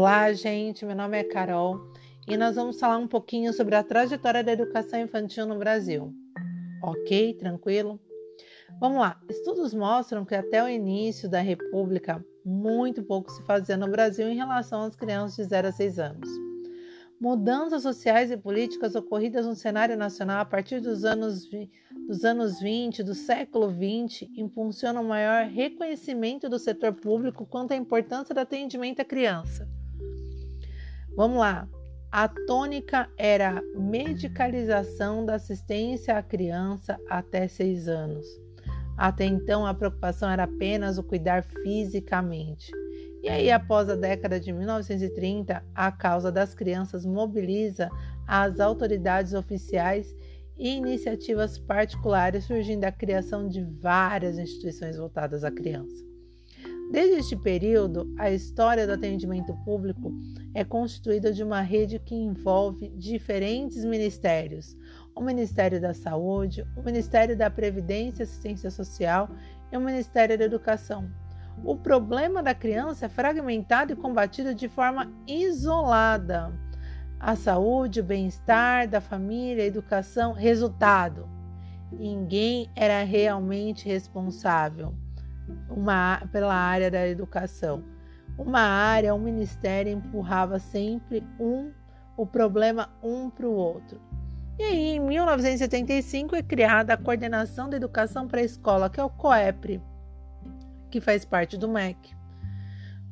Olá, gente. Meu nome é Carol e nós vamos falar um pouquinho sobre a trajetória da educação infantil no Brasil. Ok? Tranquilo? Vamos lá. Estudos mostram que até o início da República, muito pouco se fazia no Brasil em relação às crianças de 0 a 6 anos. Mudanças sociais e políticas ocorridas no cenário nacional a partir dos anos, dos anos 20 do século 20 impulsionam maior reconhecimento do setor público quanto à importância do atendimento à criança. Vamos lá. A tônica era a medicalização da assistência à criança até 6 anos. Até então, a preocupação era apenas o cuidar fisicamente. E aí, após a década de 1930, a causa das crianças mobiliza as autoridades oficiais e iniciativas particulares, surgindo a criação de várias instituições voltadas à criança. Desde este período, a história do atendimento público é constituída de uma rede que envolve diferentes ministérios: o Ministério da Saúde, o Ministério da Previdência e Assistência Social e o Ministério da Educação o problema da criança é fragmentado e combatido de forma isolada. A saúde, o bem-estar da família, a educação, resultado. Ninguém era realmente responsável uma, pela área da educação. Uma área, um ministério empurrava sempre um o problema um para o outro. E aí, em 1975, é criada a Coordenação da Educação para a Escola, que é o COEPRE que faz parte do MEC,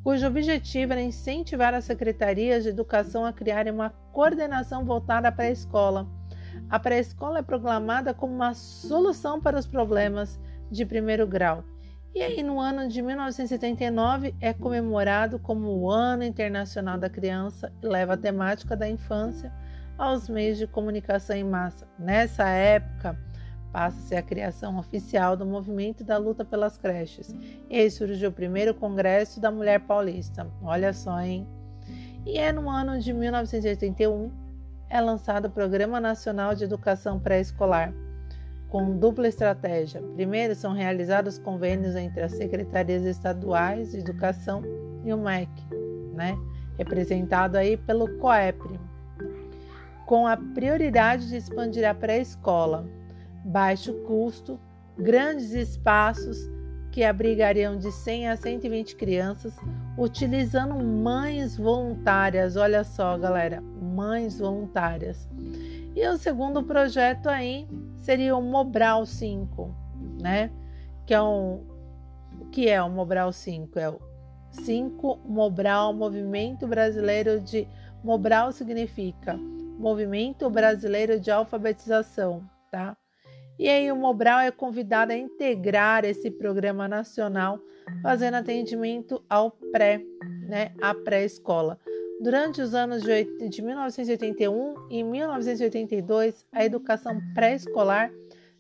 cujo objetivo era incentivar as secretarias de educação a criarem uma coordenação voltada para a escola. A pré-escola é proclamada como uma solução para os problemas de primeiro grau. E aí, no ano de 1979, é comemorado como o Ano Internacional da Criança e leva a temática da infância aos meios de comunicação em massa. Nessa época, passa-se a criação oficial do movimento da luta pelas creches. E aí surgiu o primeiro Congresso da Mulher Paulista. Olha só, hein? E é no ano de 1981 é lançado o Programa Nacional de Educação Pré-Escolar, com dupla estratégia. Primeiro, são realizados convênios entre as secretarias estaduais de educação e o MEC, né? representado aí pelo COEPRE, com a prioridade de expandir a pré-escola, baixo custo, grandes espaços que abrigariam de 100 a 120 crianças, utilizando mães voluntárias. Olha só, galera, mães voluntárias. E o segundo projeto aí seria o Mobral 5, né? Que é um o que é o Mobral 5? É o 5 Mobral, Movimento Brasileiro de Mobral significa Movimento Brasileiro de Alfabetização, tá? E aí o Mobral é convidado a integrar esse programa nacional, fazendo atendimento ao pré, né, à pré-escola. Durante os anos de, de 1981 e 1982, a educação pré-escolar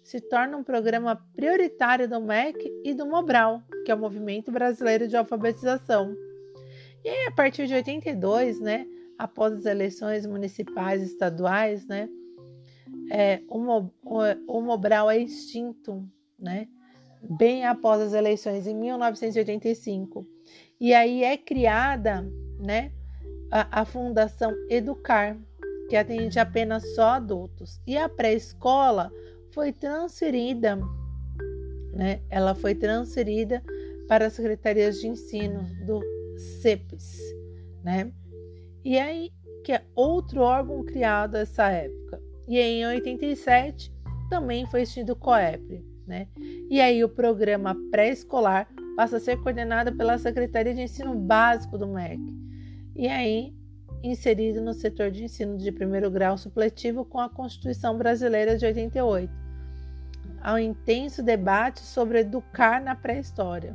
se torna um programa prioritário do MEC e do Mobral, que é o Movimento Brasileiro de Alfabetização. E aí, a partir de 82, né, após as eleições municipais e estaduais, né, é, o, o, o Mobral é extinto, né? Bem após as eleições, em 1985. E aí é criada, né? A, a Fundação Educar, que atende apenas só adultos. E a pré-escola foi transferida, né? Ela foi transferida para as secretarias de ensino do CEPES, né? E aí que é outro órgão criado nessa época. E em 87 também foi extinto o COEP, né? E aí o programa pré-escolar passa a ser coordenado pela Secretaria de Ensino Básico do MEC. E aí inserido no setor de ensino de primeiro grau supletivo com a Constituição Brasileira de 88. Há um intenso debate sobre educar na pré-história.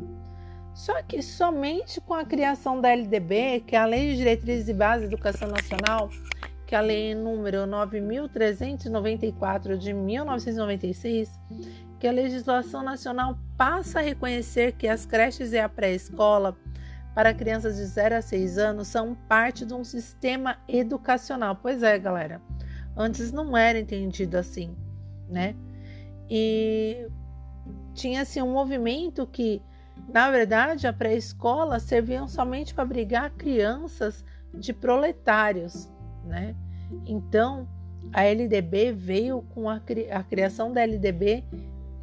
Só que somente com a criação da LDB, que é a Lei de Diretrizes e Bases da Educação Nacional, que a lei número 9394 de 1996, que a legislação nacional passa a reconhecer que as creches e a pré-escola para crianças de 0 a 6 anos são parte de um sistema educacional. Pois é, galera. Antes não era entendido assim, né? E tinha-se um movimento que, na verdade, a pré-escola serviam somente para abrigar crianças de proletários, né? Então, a LDB veio com a, a criação da LDB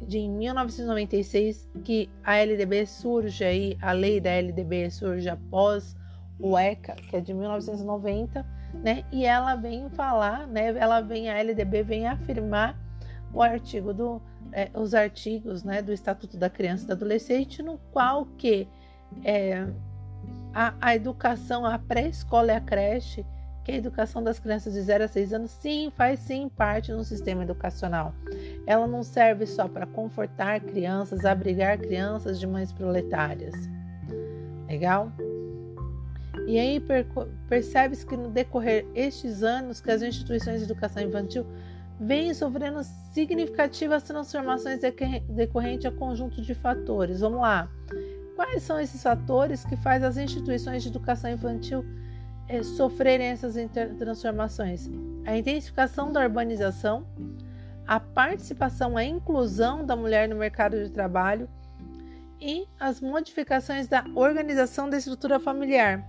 de em 1996, que a LDB surge aí, a lei da LDB surge após o ECA, que é de 1990, né? E ela vem falar, né? Ela vem, a LDB vem afirmar o artigo do, é, os artigos, né, do Estatuto da Criança e do Adolescente, no qual que é, a, a educação, a pré-escola e a creche que a educação das crianças de 0 a 6 anos sim faz sim parte do sistema educacional. Ela não serve só para confortar crianças, abrigar crianças de mães proletárias. Legal? E aí percebe-se que no decorrer estes anos que as instituições de educação infantil vêm sofrendo significativas transformações decorrentes a conjunto de fatores. Vamos lá. Quais são esses fatores que fazem as instituições de educação infantil sofrerem essas transformações? A intensificação da urbanização, a participação, a inclusão da mulher no mercado de trabalho e as modificações da organização da estrutura familiar.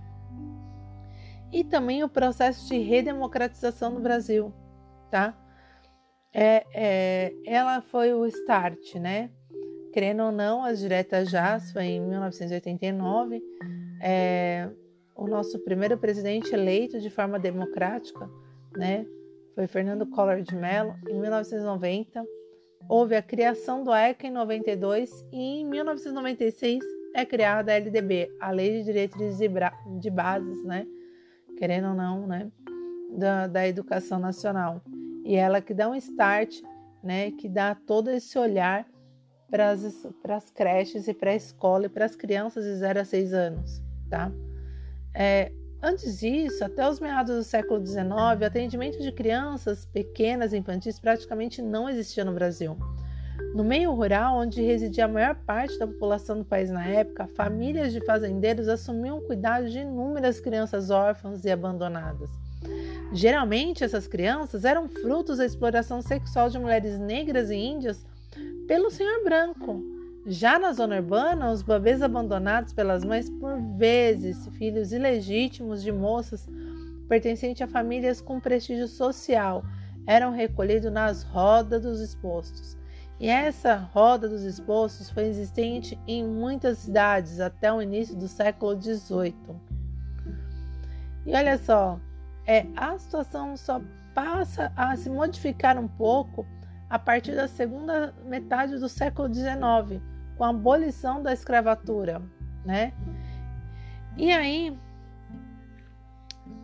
E também o processo de redemocratização no Brasil, tá? É, é, ela foi o start, né? Querendo ou não, as diretas já foi em 1989. É, o nosso primeiro presidente eleito de forma democrática, né, foi Fernando Collor de Mello, em 1990. Houve a criação do ECA em 92 e em 1996 é criada a LDB, a Lei de Diretrizes de Bases, né, querendo ou não, né, da, da Educação Nacional. E ela que dá um start, né, que dá todo esse olhar para as creches e para a escola e para as crianças de 0 a 6 anos, tá? É, antes disso, até os meados do século XIX, o atendimento de crianças pequenas e infantis praticamente não existia no Brasil. No meio rural, onde residia a maior parte da população do país na época, famílias de fazendeiros assumiam o cuidado de inúmeras crianças órfãs e abandonadas. Geralmente, essas crianças eram frutos da exploração sexual de mulheres negras e índias pelo senhor branco, já na zona urbana, os bebês abandonados pelas mães, por vezes filhos ilegítimos de moças pertencentes a famílias com prestígio social, eram recolhidos nas rodas dos expostos. E essa roda dos expostos foi existente em muitas cidades até o início do século XVIII. E olha só, é, a situação só passa a se modificar um pouco a partir da segunda metade do século XIX, com a abolição da escravatura, né? E aí,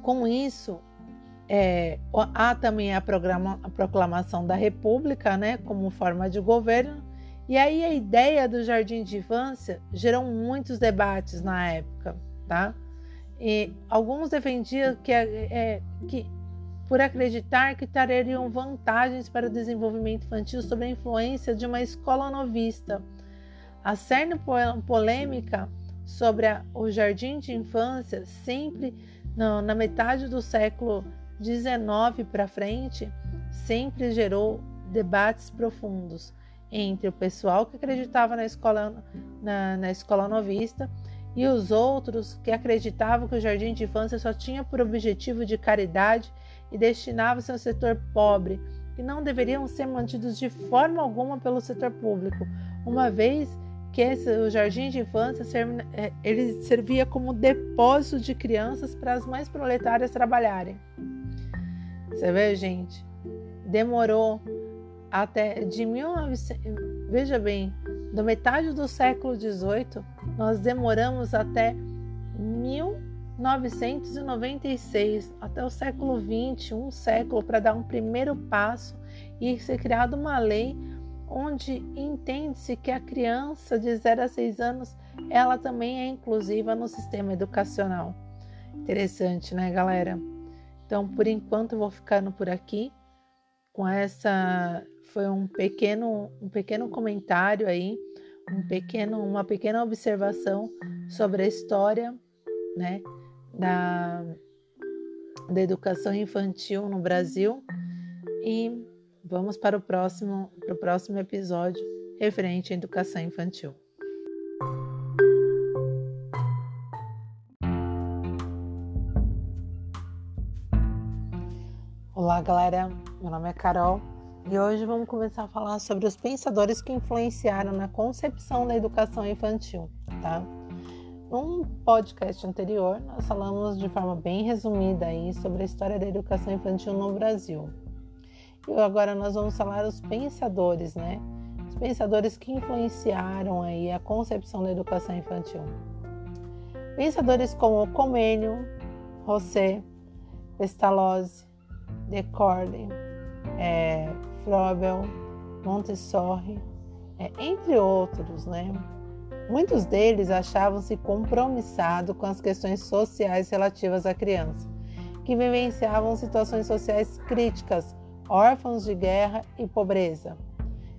com isso, é, há também a, programa, a, proclamação da República, né, como forma de governo. E aí a ideia do jardim de infância gerou muitos debates na época, tá? E alguns defendiam que, é, que por acreditar que trariam vantagens para o desenvolvimento infantil sob a influência de uma escola novista a cerne polêmica sobre a, o jardim de infância, sempre não, na metade do século XIX para frente, sempre gerou debates profundos entre o pessoal que acreditava na escola, na, na escola novista e os outros que acreditavam que o jardim de infância só tinha por objetivo de caridade e destinava-se ao setor pobre, que não deveriam ser mantidos de forma alguma pelo setor público, uma vez que esse, o jardim de infância é, ele servia como depósito de crianças para as mães proletárias trabalharem. Você vê, gente? Demorou até de 1900, veja bem, da metade do século XVIII, nós demoramos até 1996, até o século XX, um século, para dar um primeiro passo e ser criada uma lei onde entende-se que a criança de 0 a 6 anos ela também é inclusiva no sistema educacional. Interessante, né, galera? Então, por enquanto, vou ficando por aqui com essa. Foi um pequeno, um pequeno comentário aí, um pequeno, uma pequena observação sobre a história, né, da, da educação infantil no Brasil e Vamos para o próximo, para o próximo episódio referente à educação infantil. Olá, galera. Meu nome é Carol e hoje vamos começar a falar sobre os pensadores que influenciaram na concepção da educação infantil, tá? Num podcast anterior, nós falamos de forma bem resumida aí sobre a história da educação infantil no Brasil. Agora nós vamos falar os pensadores, né? Os pensadores que influenciaram aí a concepção da educação infantil. Pensadores como Comênio, José, Pestalozzi, Descartes, é, Froebel, Montessori, é, entre outros, né? Muitos deles achavam-se compromissados com as questões sociais relativas à criança, que vivenciavam situações sociais críticas, órfãos de guerra e pobreza,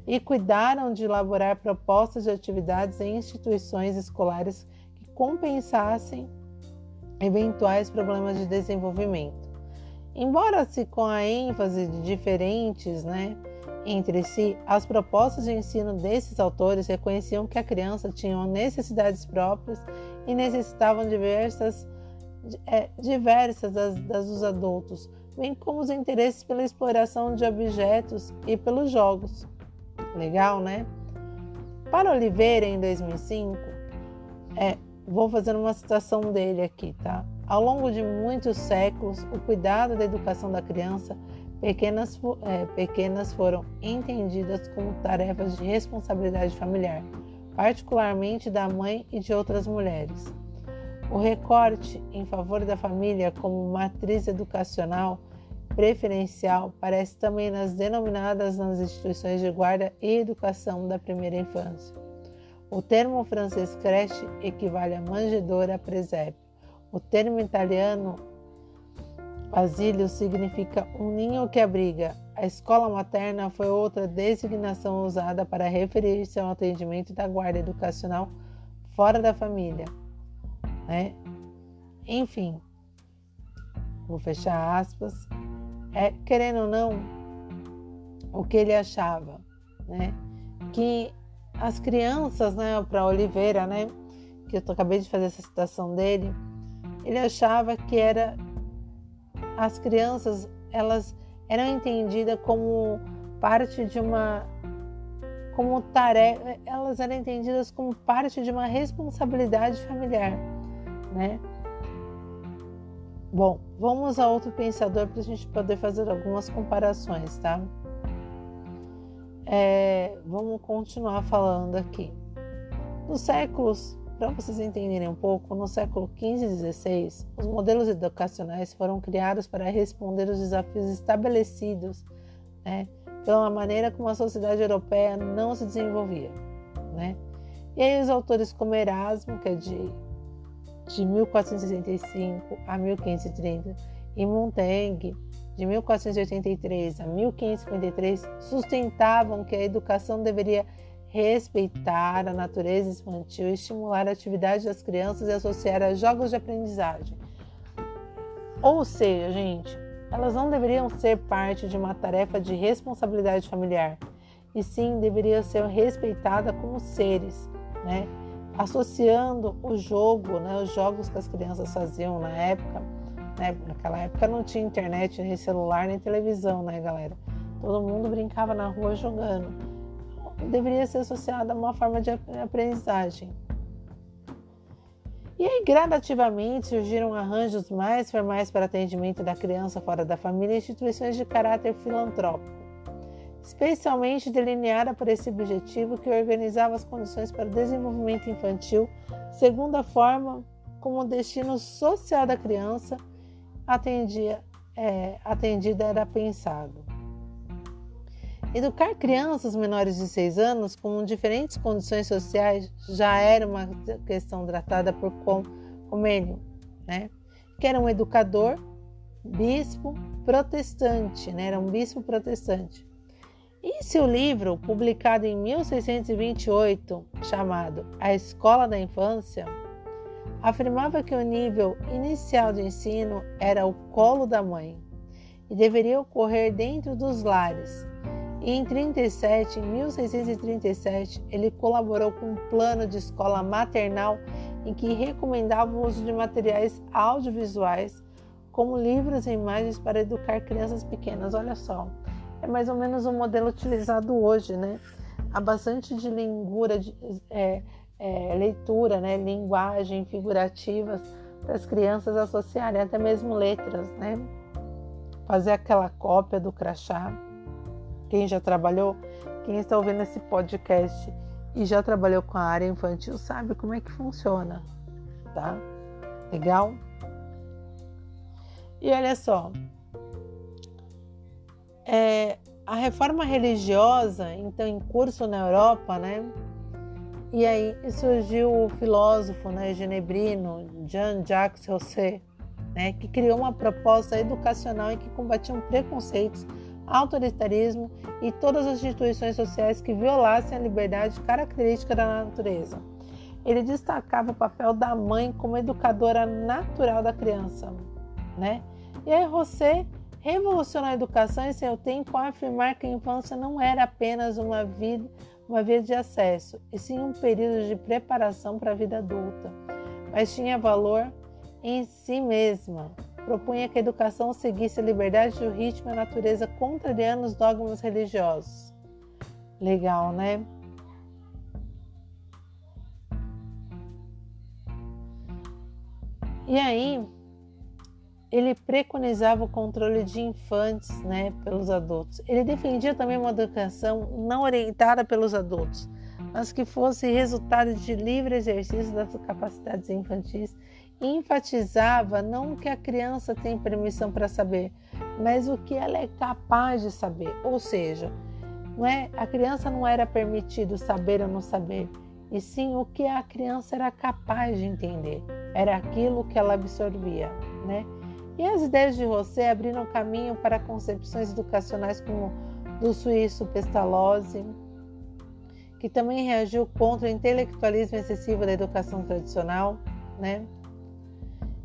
e cuidaram de elaborar propostas de atividades em instituições escolares que compensassem eventuais problemas de desenvolvimento. Embora-se com a ênfase de diferentes né, entre si, as propostas de ensino desses autores reconheciam que a criança tinha necessidades próprias e necessitavam diversas, é, diversas das, das dos adultos, bem como os interesses pela exploração de objetos e pelos jogos. Legal, né? Para Oliveira, em 2005, é, vou fazer uma citação dele aqui, tá? Ao longo de muitos séculos, o cuidado da educação da criança pequenas, é, pequenas foram entendidas como tarefas de responsabilidade familiar, particularmente da mãe e de outras mulheres. O recorte em favor da família como matriz educacional preferencial parece também nas denominadas nas instituições de guarda e educação da primeira infância. O termo francês creche equivale a manjedoura presépio. O termo italiano asilo significa um ninho que abriga. A escola materna foi outra designação usada para referir-se ao atendimento da guarda educacional fora da família. Né? Enfim, vou fechar aspas. É, querendo ou não, o que ele achava, né? Que as crianças, né, para Oliveira, né, que eu acabei de fazer essa citação dele, ele achava que era as crianças elas eram entendidas como parte de uma como tarefa, elas eram entendidas como parte de uma responsabilidade familiar, né? Bom, vamos a outro pensador para a gente poder fazer algumas comparações, tá? É, vamos continuar falando aqui. Nos séculos para vocês entenderem um pouco, no século XV e XVI, os modelos educacionais foram criados para responder os desafios estabelecidos né, pela maneira como a sociedade europeia não se desenvolvia. Né? E aí os autores como Erasmo, que é de, de 1465 a 1530, e Montaigne, de 1483 a 1553, sustentavam que a educação deveria respeitar a natureza infantil, estimular a atividade das crianças e associar a jogos de aprendizagem. Ou seja, gente, elas não deveriam ser parte de uma tarefa de responsabilidade familiar, e sim deveriam ser respeitadas como seres, né? Associando o jogo, né, os jogos que as crianças faziam na época, né? Naquela época não tinha internet, nem celular, nem televisão, né, galera? Todo mundo brincava na rua jogando deveria ser associada a uma forma de aprendizagem. E aí, gradativamente, surgiram arranjos mais formais para atendimento da criança fora da família e instituições de caráter filantrópico, especialmente delineada por esse objetivo que organizava as condições para o desenvolvimento infantil segundo a forma como o destino social da criança atendia, é, atendida era pensado. Educar crianças menores de 6 anos com diferentes condições sociais já era uma questão tratada por Comênio, né? que era um educador, bispo protestante, né? era um bispo protestante. E seu livro, publicado em 1628, chamado A Escola da Infância, afirmava que o nível inicial de ensino era o colo da mãe e deveria ocorrer dentro dos lares, e em 37, em 1637, ele colaborou com um plano de escola maternal em que recomendava o uso de materiais audiovisuais como livros e imagens para educar crianças pequenas. Olha só, é mais ou menos o um modelo utilizado hoje, né? Há bastante de língua, de, é, é, leitura, né? linguagem figurativas para as crianças associarem até mesmo letras, né? Fazer aquela cópia do crachá. Quem já trabalhou, quem está ouvindo esse podcast e já trabalhou com a área infantil sabe como é que funciona, tá? Legal? E olha só, é, a reforma religiosa, então em curso na Europa, né? E aí surgiu o filósofo né, genebrino Jean-Jacques Rousseau, né, que criou uma proposta educacional em que combatiam preconceitos, autoritarismo e todas as instituições sociais que violassem a liberdade característica da natureza. Ele destacava o papel da mãe como educadora natural da criança, né? E aí Rousseau revolucionou a educação em seu tempo ao afirmar que a infância não era apenas uma vida uma via de acesso, e sim um período de preparação para a vida adulta, mas tinha valor em si mesma. Propunha que a educação seguisse a liberdade do ritmo e a natureza, contrariando os dogmas religiosos. Legal, né? E aí, ele preconizava o controle de infantes né, pelos adultos. Ele defendia também uma educação não orientada pelos adultos, mas que fosse resultado de livre exercício das capacidades infantis e enfatizava não o que a criança tem permissão para saber, mas o que ela é capaz de saber. Ou seja, não é, a criança não era permitido saber ou não saber, e sim o que a criança era capaz de entender. Era aquilo que ela absorvia, né? E as ideias de José abriram caminho para concepções educacionais como do suíço Pestalozzi, que também reagiu contra o intelectualismo excessivo da educação tradicional, né?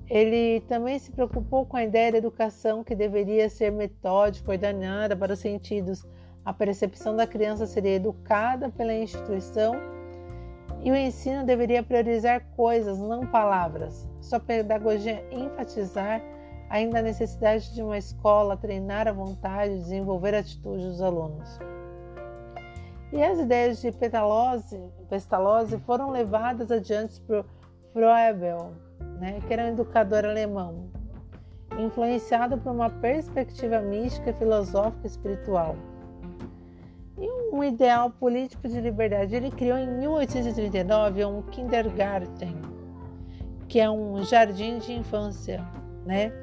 Ele também se preocupou com a ideia da educação que deveria ser metódica, ordenada para os sentidos. A percepção da criança seria educada pela instituição e o ensino deveria priorizar coisas, não palavras. Sua pedagogia enfatizar ainda a necessidade de uma escola treinar a vontade, desenvolver atitudes dos alunos. E as ideias de Pestalozzi, Pestalozzi foram levadas adiante por Froebel, né, que era um educador alemão, influenciado por uma perspectiva mística, filosófica e espiritual. E um ideal político de liberdade. Ele criou em 1839 um kindergarten, que é um jardim de infância, né?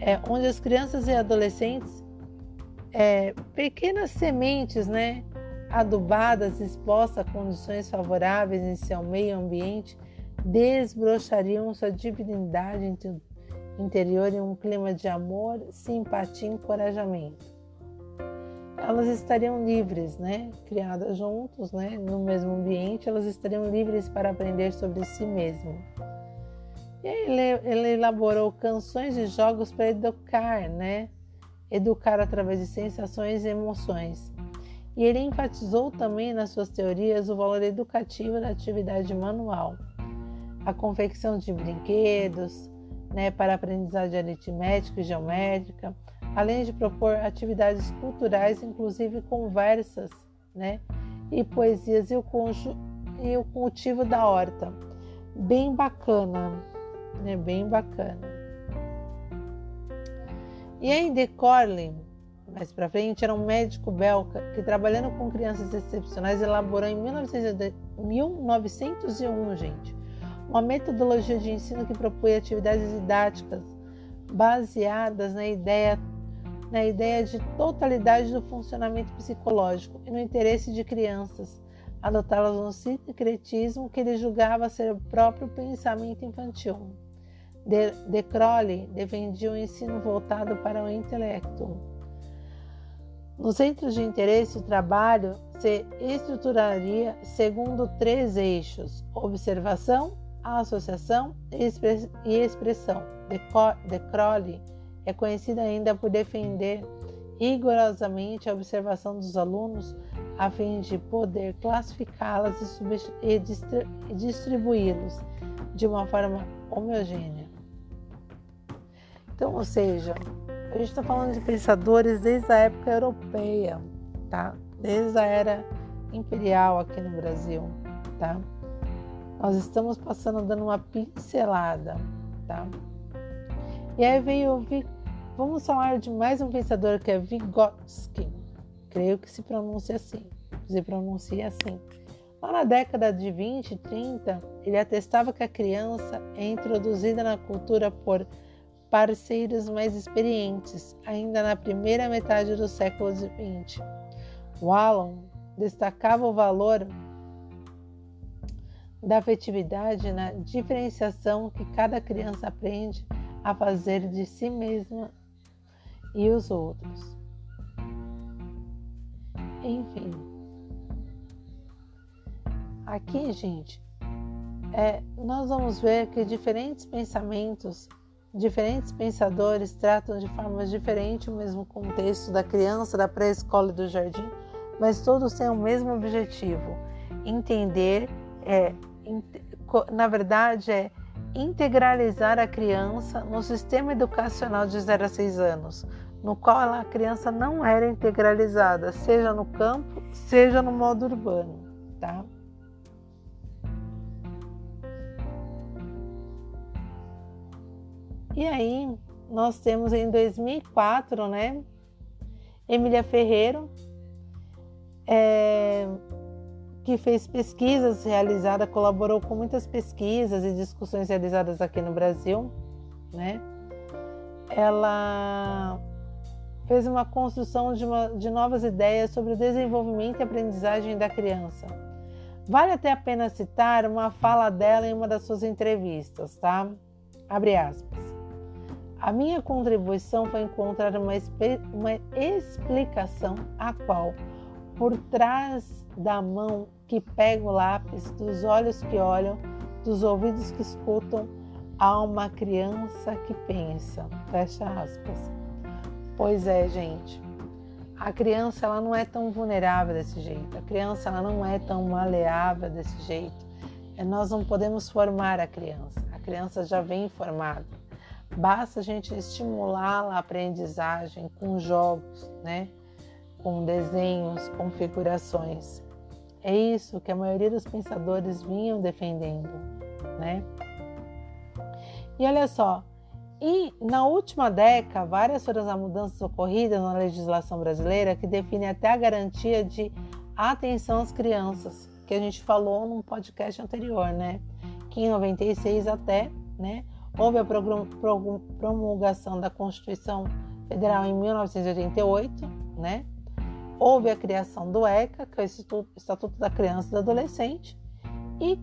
É, onde as crianças e adolescentes, é, pequenas sementes, né, adubadas, expostas a condições favoráveis em seu meio ambiente, desbrochariam sua divinidade interior em um clima de amor, simpatia e encorajamento. Elas estariam livres, né? Criadas juntos, né? No mesmo ambiente, elas estariam livres para aprender sobre si mesmo. Ele, ele elaborou canções e jogos para educar, né? Educar através de sensações e emoções. E ele enfatizou também nas suas teorias o valor educativo da atividade manual, a confecção de brinquedos, né, para aprendizagem aritmética e geométrica, além de propor atividades culturais, inclusive conversas, né, e poesias e o, e o cultivo da horta. Bem bacana. É bem bacana. E aí, De Corlin, mais para frente, era um médico belga que, trabalhando com crianças excepcionais, elaborou em 1901, gente, uma metodologia de ensino que propunha atividades didáticas baseadas na ideia, na ideia de totalidade do funcionamento psicológico e no interesse de crianças, adotá-las no sincretismo que ele julgava ser o próprio pensamento infantil. De, de Crowley defendia um ensino voltado para o intelecto. Nos centros de interesse, o trabalho se estruturaria segundo três eixos: observação, associação e expressão. De, de Crowley é conhecido ainda por defender rigorosamente a observação dos alunos a fim de poder classificá-las e distribuí-los de uma forma homogênea. Então, ou seja, a gente está falando de pensadores desde a época europeia, tá? Desde a era imperial aqui no Brasil, tá? Nós estamos passando dando uma pincelada, tá? E aí veio, vamos falar de mais um pensador que é Vygotsky, creio que se pronuncia assim, se pronuncia assim. Lá na década de 20 e 30, ele atestava que a criança é introduzida na cultura por parceiros mais experientes, ainda na primeira metade do século XX. Wallon destacava o valor da afetividade na diferenciação que cada criança aprende a fazer de si mesma e os outros. Enfim, aqui, gente, é, nós vamos ver que diferentes pensamentos, diferentes pensadores tratam de formas diferentes o mesmo contexto da criança, da pré-escola e do jardim, mas todos têm o mesmo objetivo: entender, é, na verdade, é integralizar a criança no sistema educacional de 0 a 6 anos, no qual a criança não era integralizada, seja no campo, seja no modo urbano, tá? E aí, nós temos em 2004, né, Emília Ferreiro, é, que fez pesquisas realizadas, colaborou com muitas pesquisas e discussões realizadas aqui no Brasil, né? Ela fez uma construção de, uma, de novas ideias sobre o desenvolvimento e aprendizagem da criança. Vale até a pena citar uma fala dela em uma das suas entrevistas, tá? Abre aspas. A minha contribuição foi encontrar uma, uma explicação a qual, por trás da mão que pega o lápis, dos olhos que olham, dos ouvidos que escutam, há uma criança que pensa. Fecha aspas. Pois é, gente. A criança ela não é tão vulnerável desse jeito. A criança ela não é tão maleável desse jeito. É, nós não podemos formar a criança. A criança já vem formada. Basta a gente estimulá-la a aprendizagem com jogos, né? com desenhos, configurações. É isso que a maioria dos pensadores vinham defendendo, né? E olha só, e na última década, várias foram as mudanças ocorridas na legislação brasileira que define até a garantia de atenção às crianças, que a gente falou num podcast anterior, né? Que em 96 até, né, houve a promulgação da Constituição Federal em 1988, né? houve a criação do ECA, que é o Estatuto da Criança e do Adolescente, e,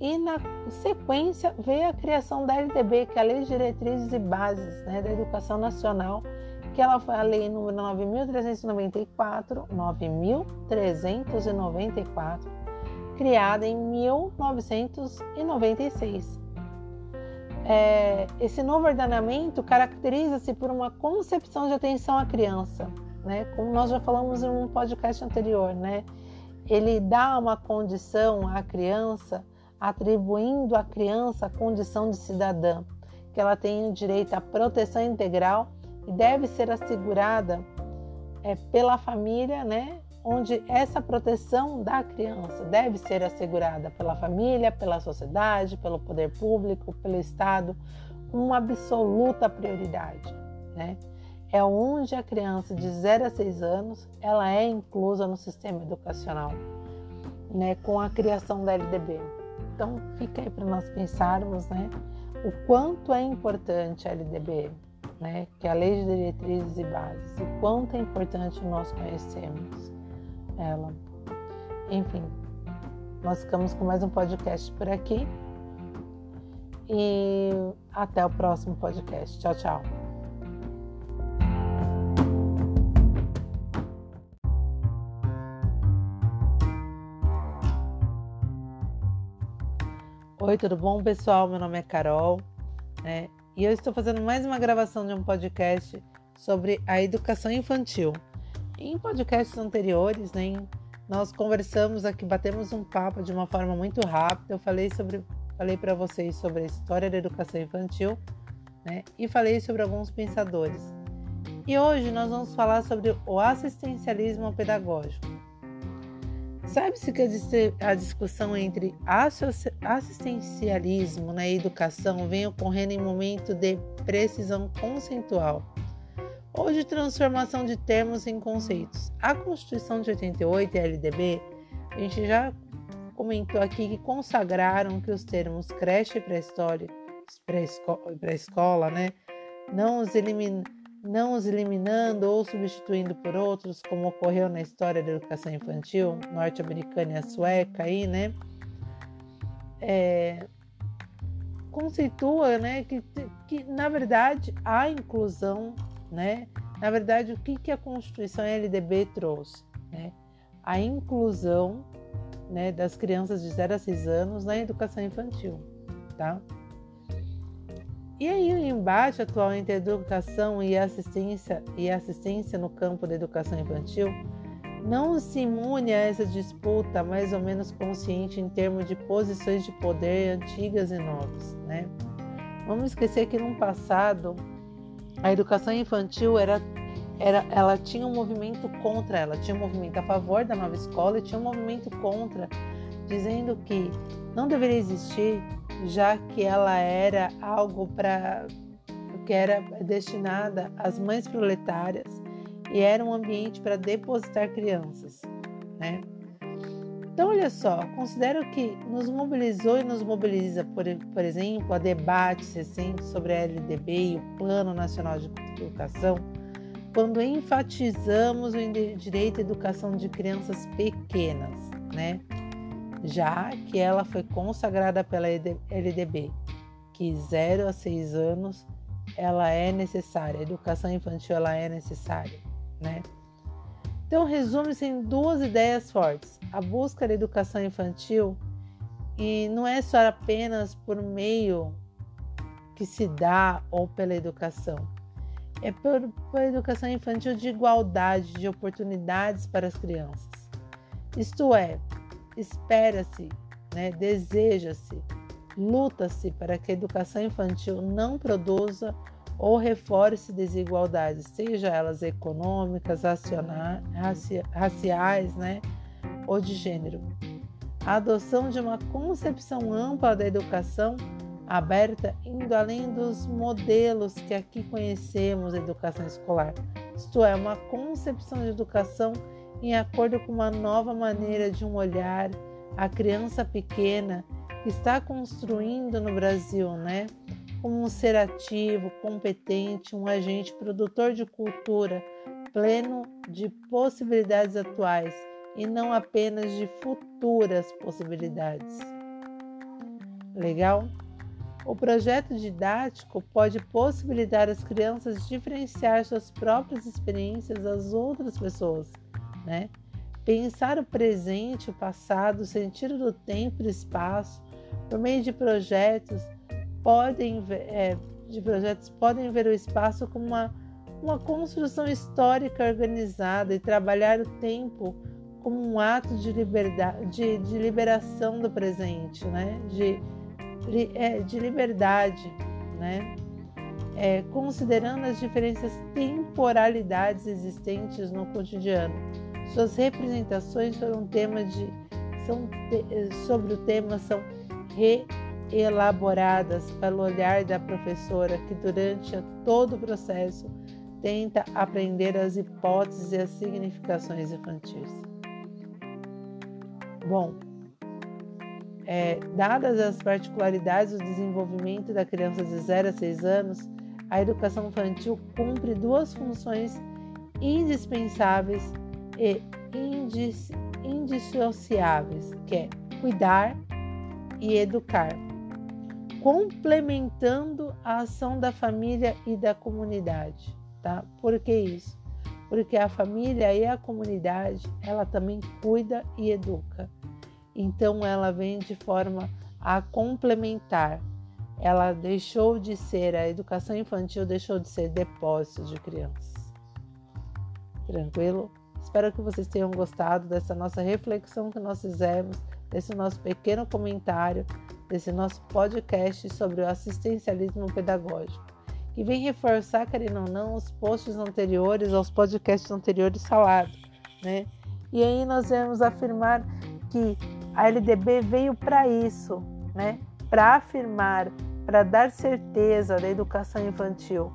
e na sequência veio a criação da LDB, que é a Lei de Diretrizes e Bases né, da Educação Nacional, que ela foi a lei número 9.394, 9.394, criada em 1996. É, esse novo ordenamento caracteriza-se por uma concepção de atenção à criança, né? Como nós já falamos em um podcast anterior, né? Ele dá uma condição à criança, atribuindo à criança a condição de cidadã, que ela tem direito à proteção integral e deve ser assegurada é, pela família, né? Onde essa proteção da criança deve ser assegurada pela família, pela sociedade, pelo poder público, pelo Estado, uma absoluta prioridade, né? é onde a criança de 0 a 6 anos ela é inclusa no sistema educacional, né, com a criação da LDB. Então fica aí para nós pensarmos, né, o quanto é importante a LDB, né, que é a Lei de Diretrizes e Bases, o quanto é importante nós conhecermos ela. Enfim, nós ficamos com mais um podcast por aqui e até o próximo podcast. Tchau, tchau. Oi, tudo bom, pessoal? Meu nome é Carol né? e eu estou fazendo mais uma gravação de um podcast sobre a educação infantil. Em podcasts anteriores, né, nós conversamos aqui, batemos um papo de uma forma muito rápida. Eu falei sobre, falei para vocês sobre a história da educação infantil, né? E falei sobre alguns pensadores. E hoje nós vamos falar sobre o assistencialismo pedagógico. Sabe-se que a discussão entre assistencialismo na educação vem ocorrendo em momento de precisão conceitual ou de transformação de termos em conceitos. A Constituição de 88 e a LDB, a gente já comentou aqui que consagraram que os termos creche e pré-história, pré-escola, né, não os eliminam não os eliminando ou substituindo por outros, como ocorreu na história da educação infantil norte-americana e a sueca aí, né? É, conceitua, né, que, que na verdade a inclusão, né? Na verdade, o que, que a Constituição LDB trouxe, né? A inclusão, né, das crianças de 0 a 6 anos na educação infantil, tá? E aí o embate atual entre educação e assistência e assistência no campo da educação infantil não se imune a essa disputa mais ou menos consciente em termos de posições de poder antigas e novas, né? Vamos esquecer que no passado a educação infantil era, era ela tinha um movimento contra ela, tinha um movimento a favor da nova escola e tinha um movimento contra, dizendo que não deveria existir já que ela era algo para que era destinada às mães proletárias e era um ambiente para depositar crianças, né? Então, olha só, considero que nos mobilizou e nos mobiliza, por, por exemplo, a debates recentes sobre a LDB e o Plano Nacional de Educação, quando enfatizamos o direito à educação de crianças pequenas, né? Já que ela foi consagrada pela LDB, que 0 a 6 anos ela é necessária, a educação infantil ela é necessária, né? Então resume-se em duas ideias fortes: a busca da educação infantil e não é só apenas por meio que se dá ou pela educação, é por, por educação infantil de igualdade de oportunidades para as crianças. Isto é, espera-se, né, deseja-se, luta-se para que a educação infantil não produza ou reforce desigualdades, seja elas econômicas, raciais, né, ou de gênero. A adoção de uma concepção ampla da educação aberta, indo além dos modelos que aqui conhecemos da educação escolar, isto é, uma concepção de educação em acordo com uma nova maneira de um olhar a criança pequena que está construindo no Brasil, né? Como um ser ativo, competente, um agente produtor de cultura, pleno de possibilidades atuais e não apenas de futuras possibilidades. Legal? O projeto didático pode possibilitar às crianças diferenciar suas próprias experiências das outras pessoas né? Pensar o presente, o passado, o sentido do tempo e do espaço, por meio de projetos, podem, é, de projetos podem ver o espaço como uma, uma construção histórica organizada e trabalhar o tempo como um ato de, liberdade, de, de liberação do presente, né? de, é, de liberdade, né? É, considerando as diferentes temporalidades existentes no cotidiano suas representações foram tema de, são, sobre o tema são reelaboradas pelo olhar da professora que durante todo o processo tenta aprender as hipóteses e as significações infantis. Bom, é, dadas as particularidades do desenvolvimento da criança de 0 a 6 anos, a educação infantil cumpre duas funções indispensáveis e indissociáveis, que é cuidar e educar, complementando a ação da família e da comunidade, tá? Por que isso? Porque a família e a comunidade, ela também cuida e educa. Então ela vem de forma a complementar. Ela deixou de ser a educação infantil deixou de ser depósito de crianças. Tranquilo? Espero que vocês tenham gostado dessa nossa reflexão que nós fizemos, desse nosso pequeno comentário, desse nosso podcast sobre o assistencialismo pedagógico. que vem reforçar, querendo ou não, os posts anteriores, aos podcasts anteriores falados, né? E aí nós vamos afirmar que a LDB veio para isso, né? Para afirmar, para dar certeza da educação infantil,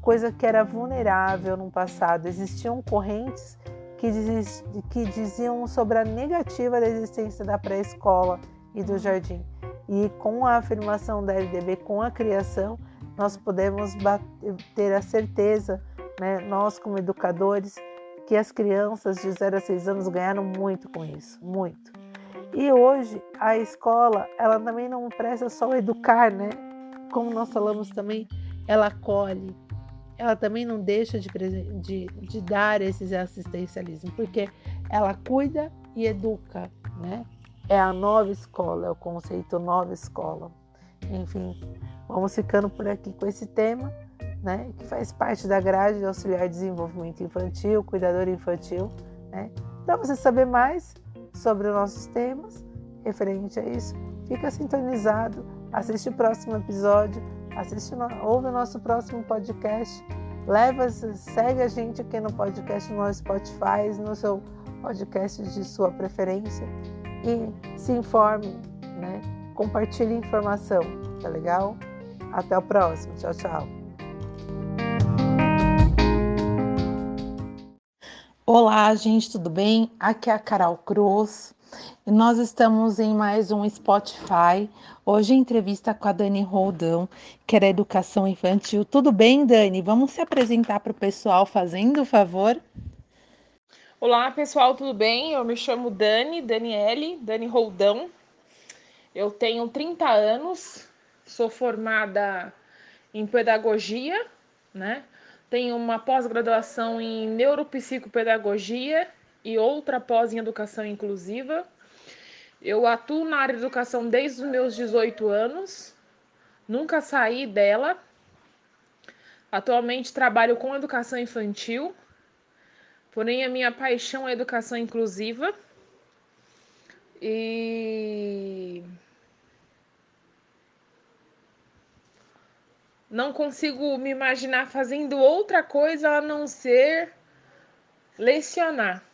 coisa que era vulnerável no passado. Existiam correntes que, diz, que diziam sobre a negativa da existência da pré-escola e do jardim. E com a afirmação da LDB, com a criação, nós podemos ter a certeza, né, nós como educadores, que as crianças de 0 a 6 anos ganharam muito com isso, muito. E hoje a escola, ela também não presta só educar, né? Como nós falamos também, ela acolhe, ela também não deixa de, de, de dar esse assistencialismo, porque ela cuida e educa, né? É a nova escola, é o conceito nova escola. Enfim, vamos ficando por aqui com esse tema, né? Que faz parte da grade de auxiliar de desenvolvimento infantil, cuidador infantil, né? Para você saber mais sobre os nossos temas referente a isso, fica sintonizado, assiste o próximo episódio assiste, ouve o nosso próximo podcast, leva, segue a gente aqui no podcast no Spotify, no seu podcast de sua preferência e se informe, né? Compartilhe informação, tá legal? Até o próximo. Tchau, tchau. Olá, gente, tudo bem? Aqui é a Carol Cruz. Nós estamos em mais um Spotify. Hoje entrevista com a Dani Roldão, que da Educação Infantil. Tudo bem, Dani? Vamos se apresentar para o pessoal fazendo o favor? Olá, pessoal, tudo bem? Eu me chamo Dani, Daniele, Dani Roldão. Eu tenho 30 anos, sou formada em pedagogia, né? Tenho uma pós-graduação em neuropsicopedagogia e outra pós em educação inclusiva. Eu atuo na área de educação desde os meus 18 anos, nunca saí dela. Atualmente trabalho com educação infantil, porém a minha paixão é educação inclusiva. E não consigo me imaginar fazendo outra coisa a não ser lecionar.